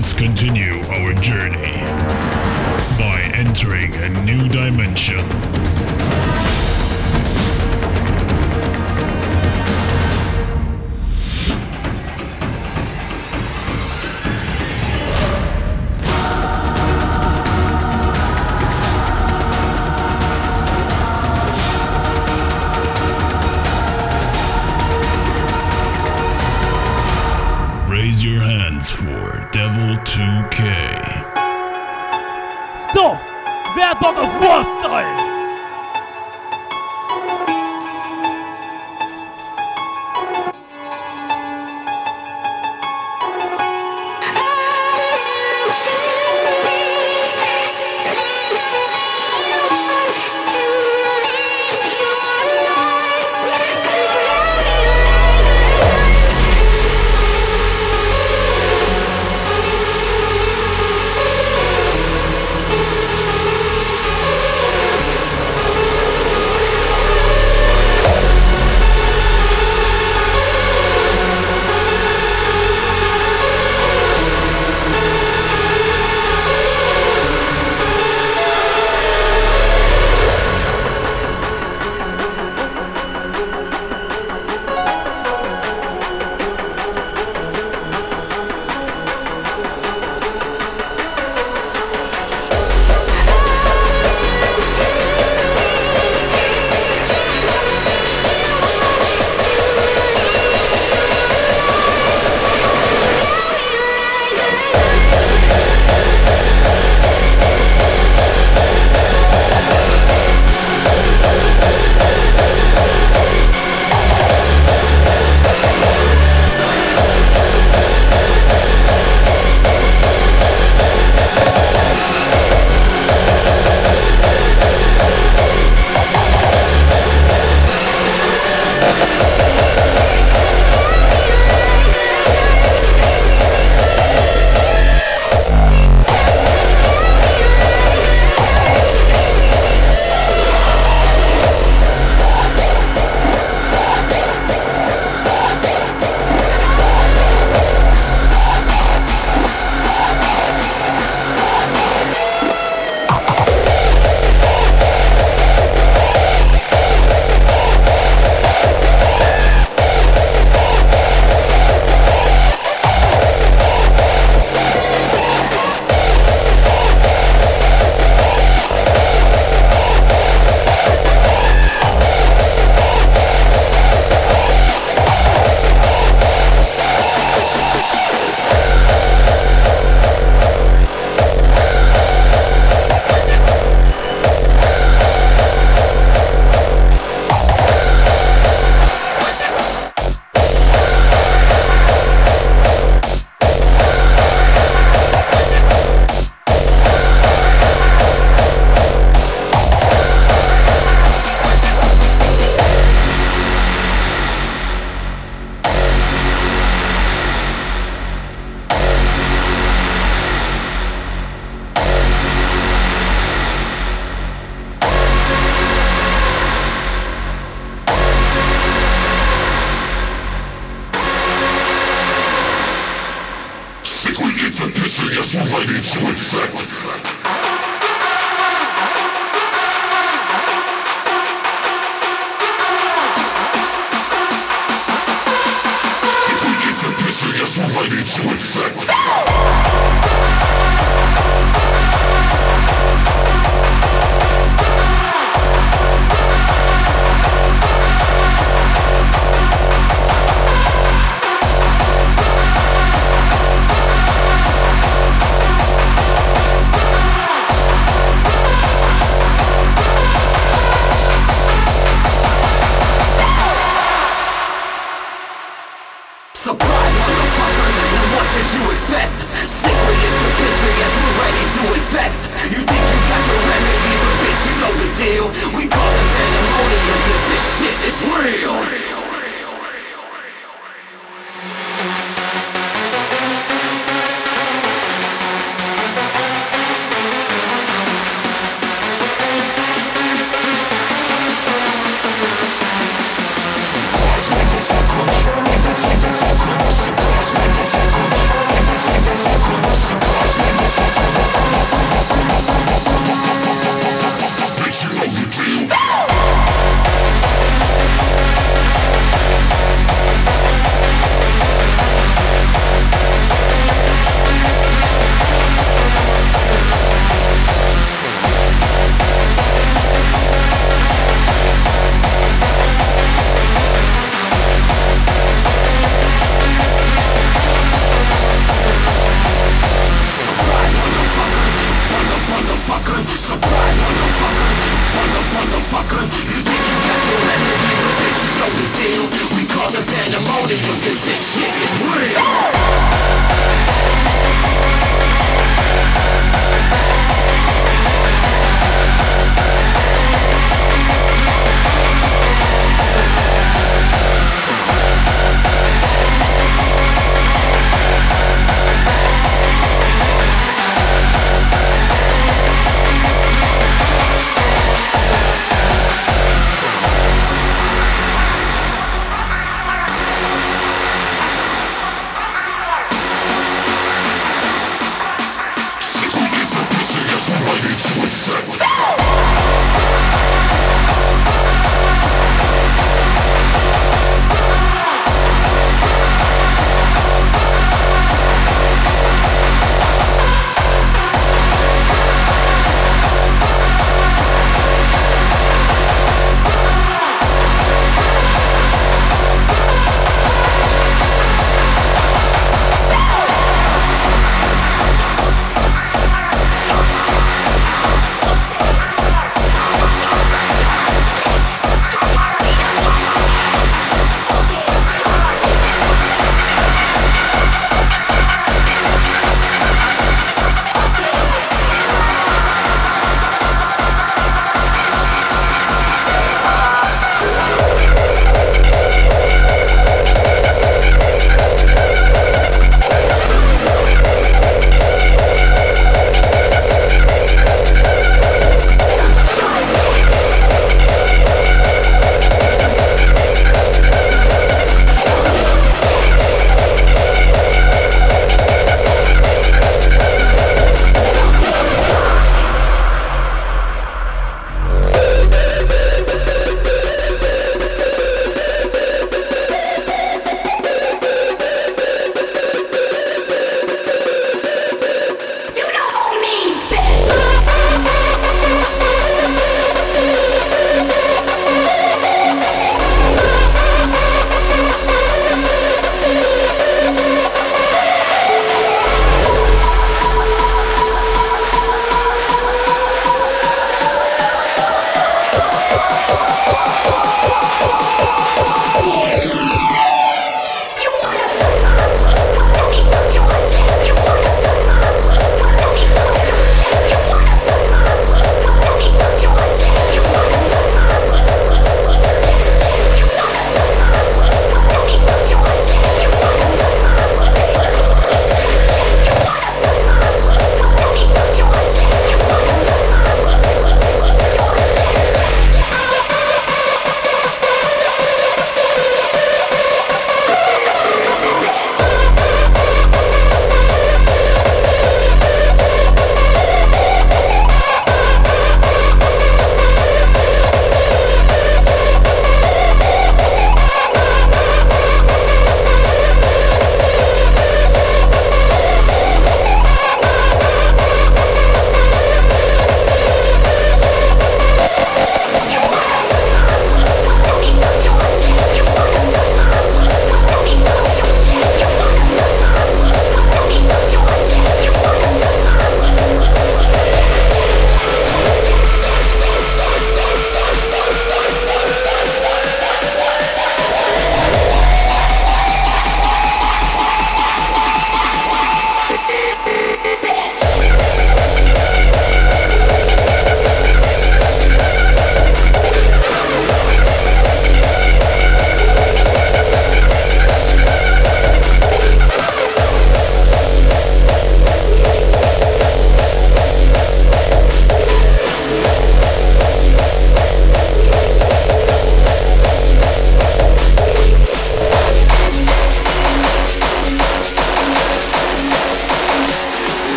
Let's continue our journey by entering a new dimension. Boga voz. too ready to infect.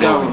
going.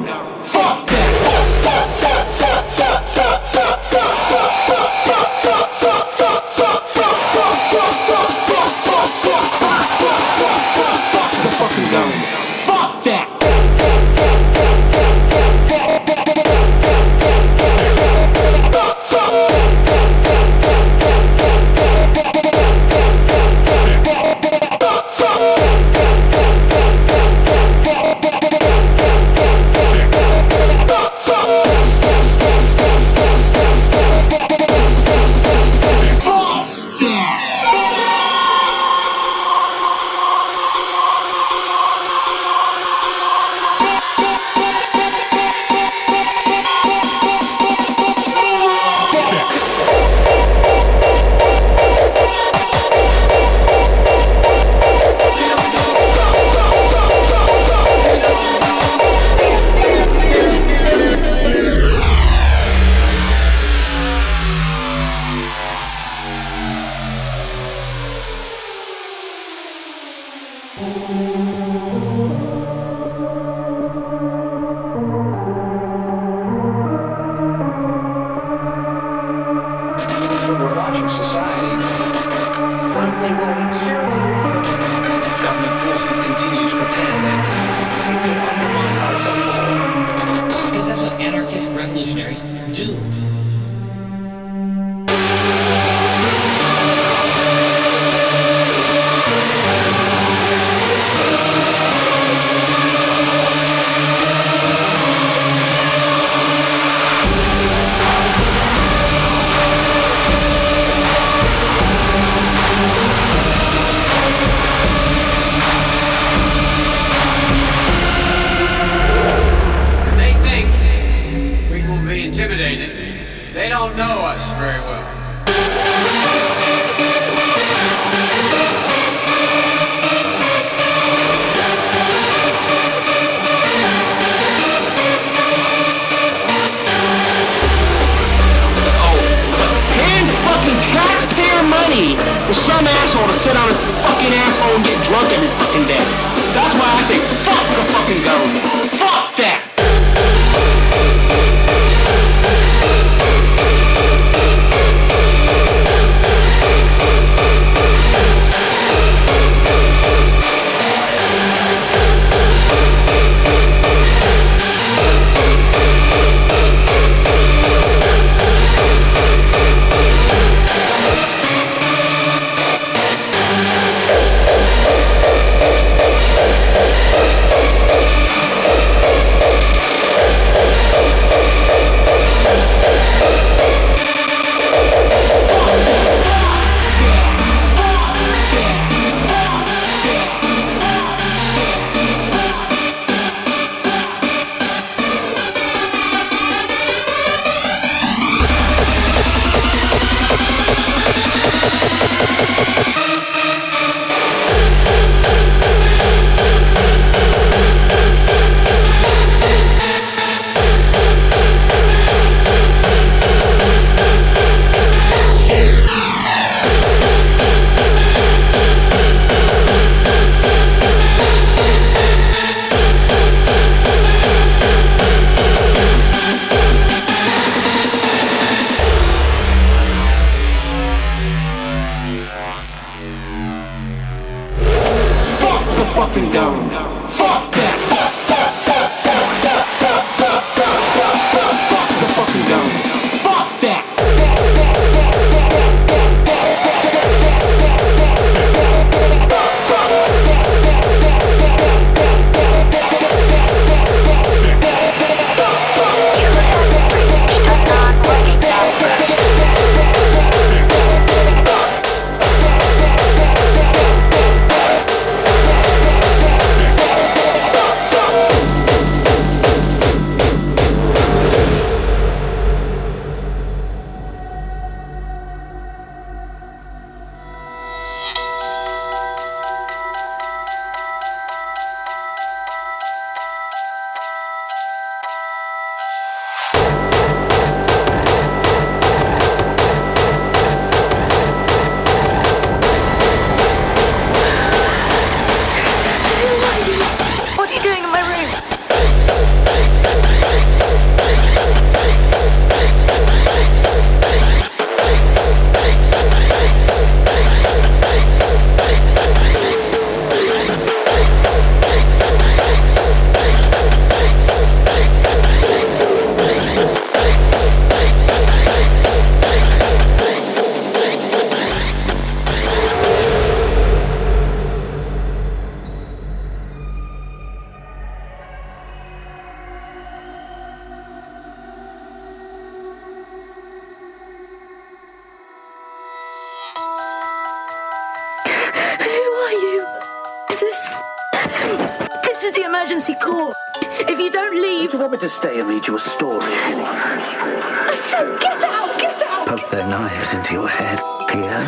Emergency call. If you don't leave. Do you want me to stay and read you a story? I said, get out! Get out! Poke their knives into your head. Here,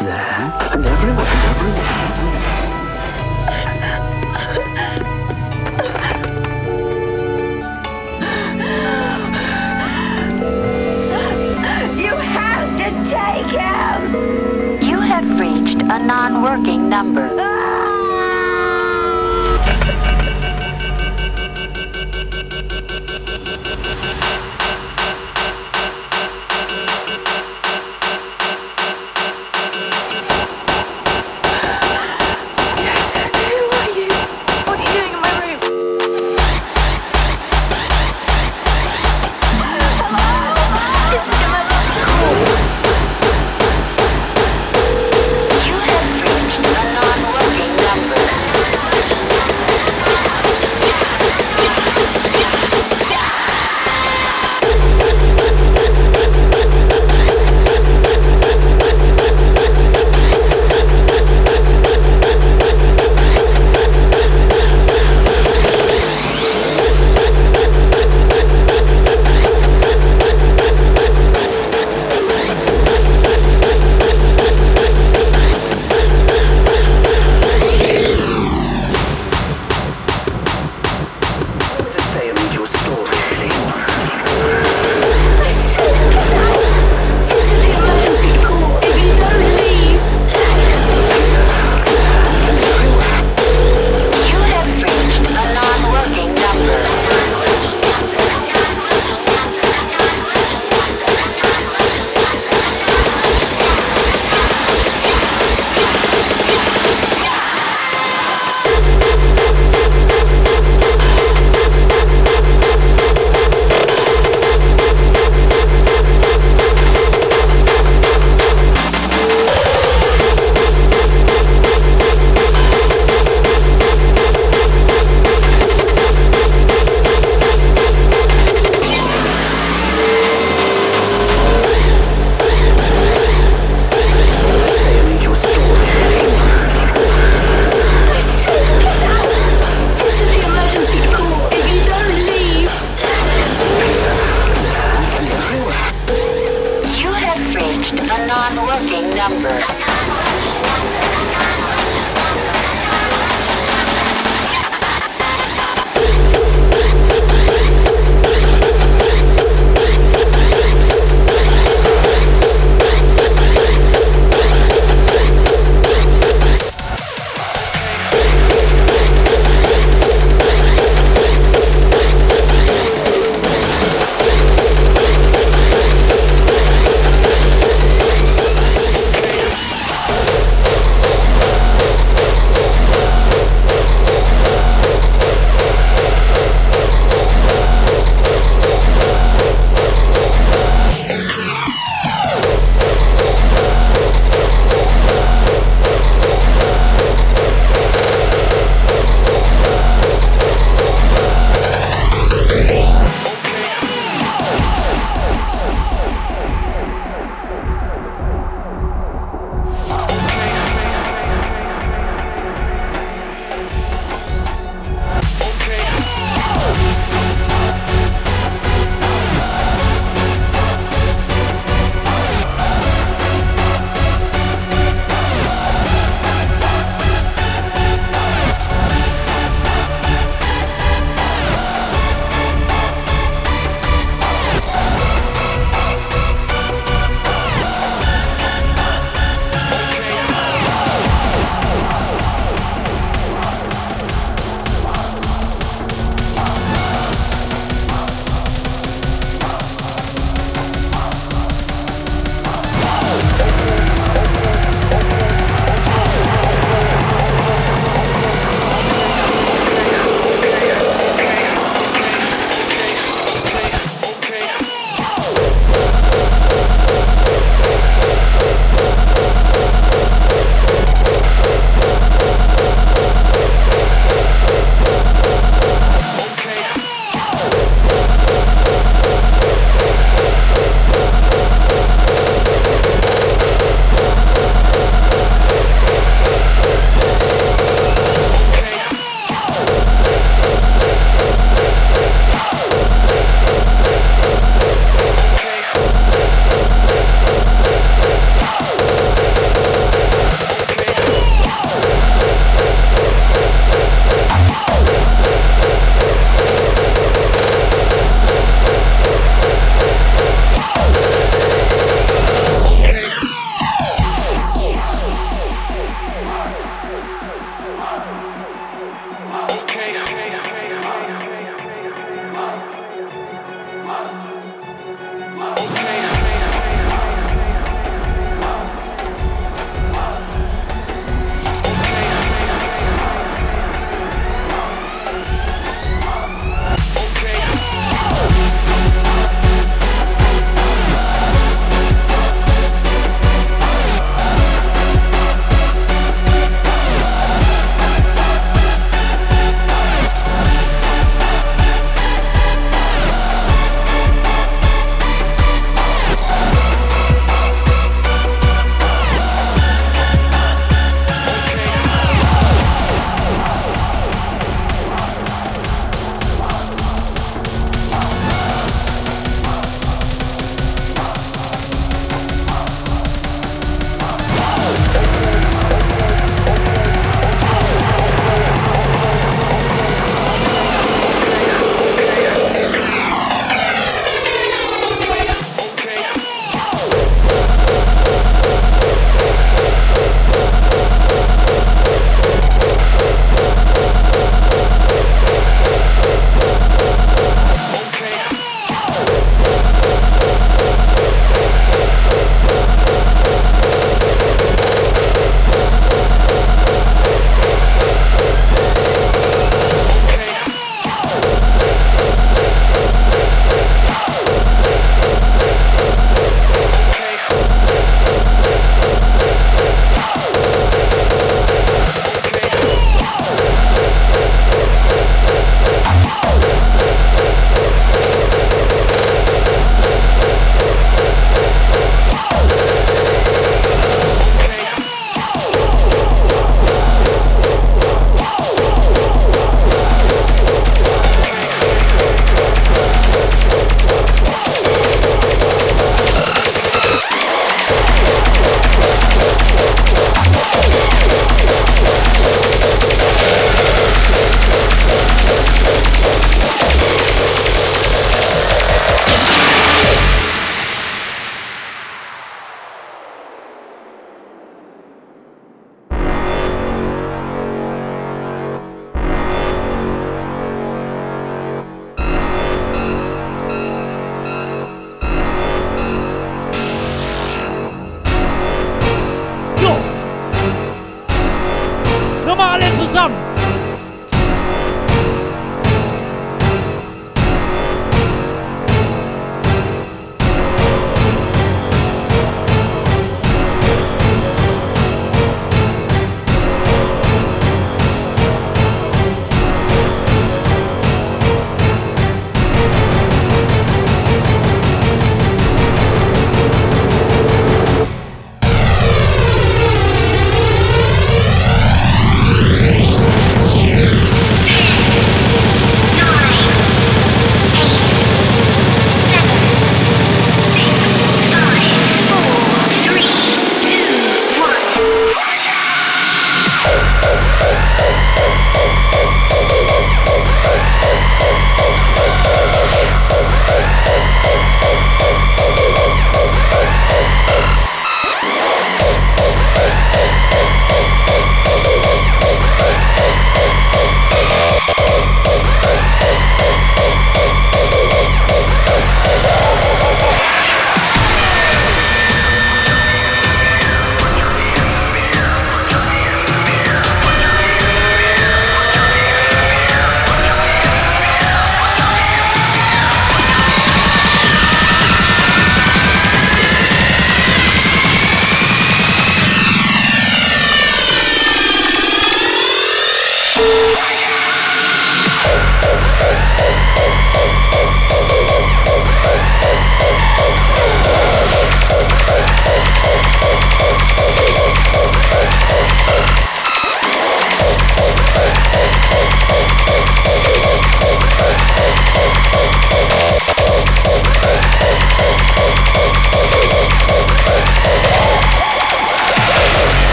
there, and everywhere. everywhere. You have to take him! You have reached a non-working number. Ah!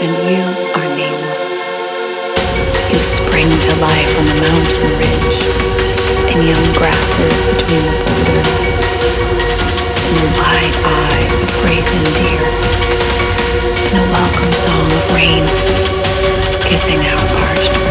and you are nameless. You spring to life on the mountain ridge, in young grasses between the boulders, in the wide eyes of brazen deer, in a welcome song of rain, kissing our parched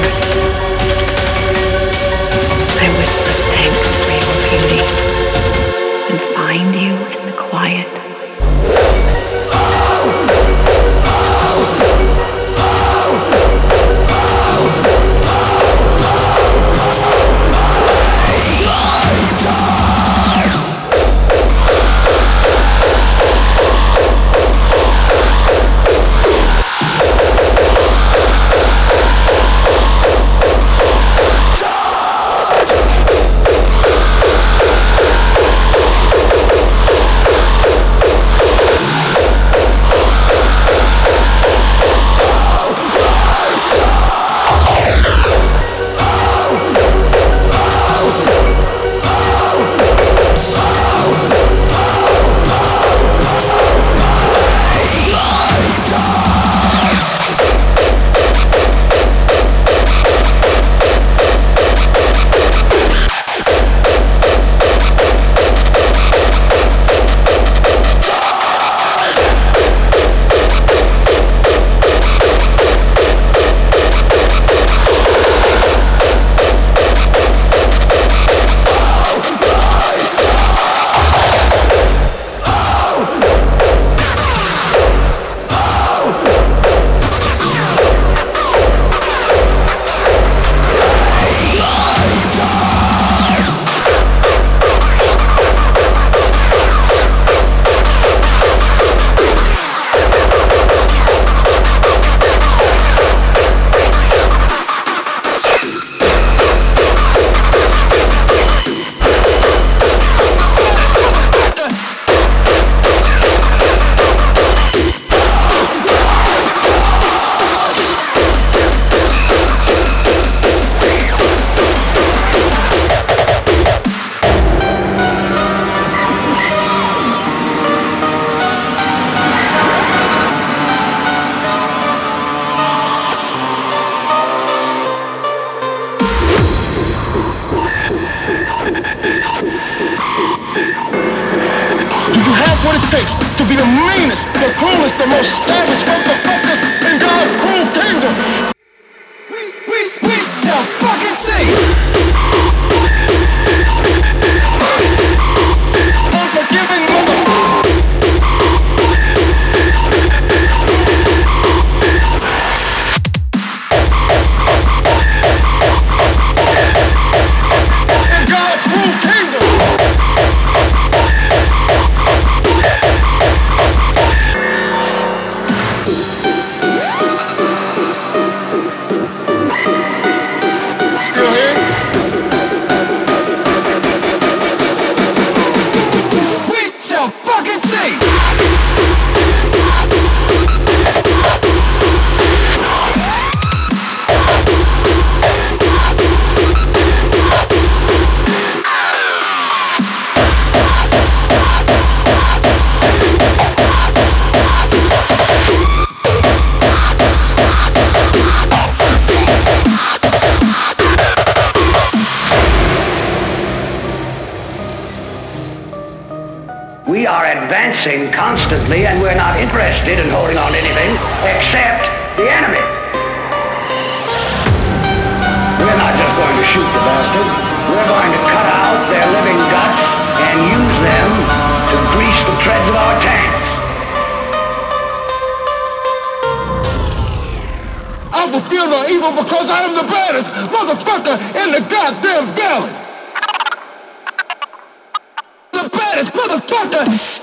We are advancing constantly and we're not interested in holding on to anything except the enemy. We're not just going to shoot the bastard. We're going to cut out their living guts and use them to grease the treads of our tanks. I will feel no evil because I am the baddest motherfucker in the goddamn valley. Motherfucker.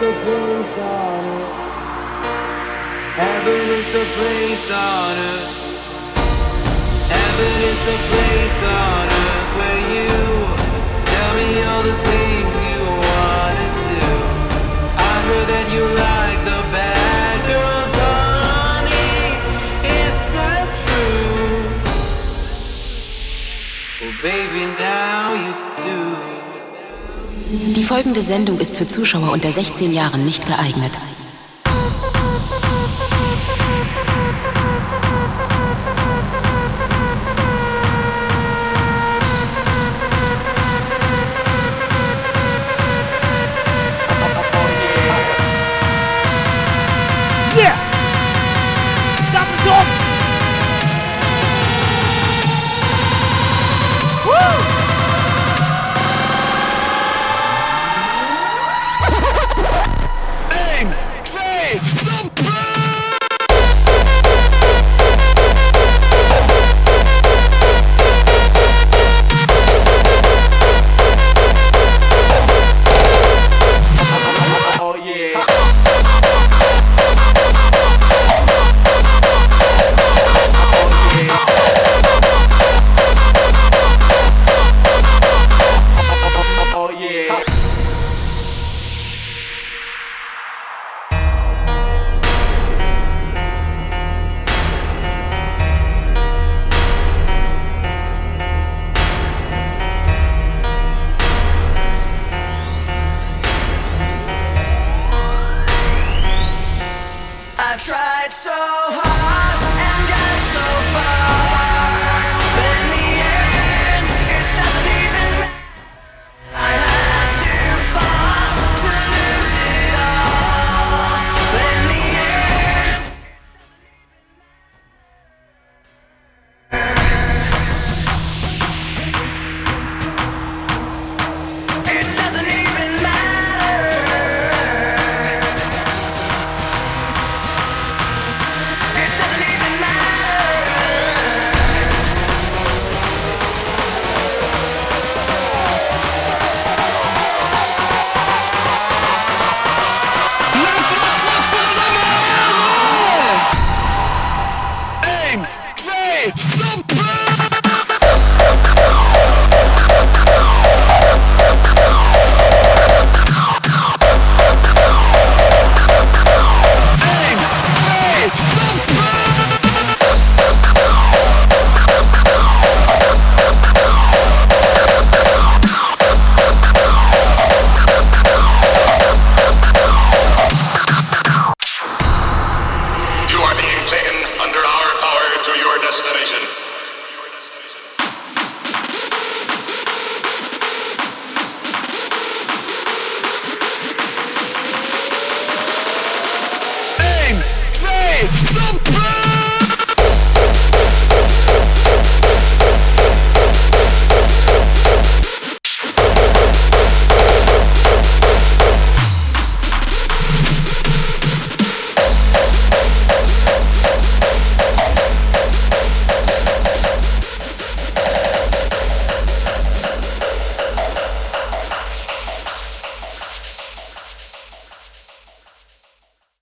the place on it. Heaven is the place on earth. Heaven is the place on earth where you tell me all the things you wanted to. I heard that you like the bad girls, honey. it. Is that true? Well, baby, now. Die folgende Sendung ist für Zuschauer unter 16 Jahren nicht geeignet.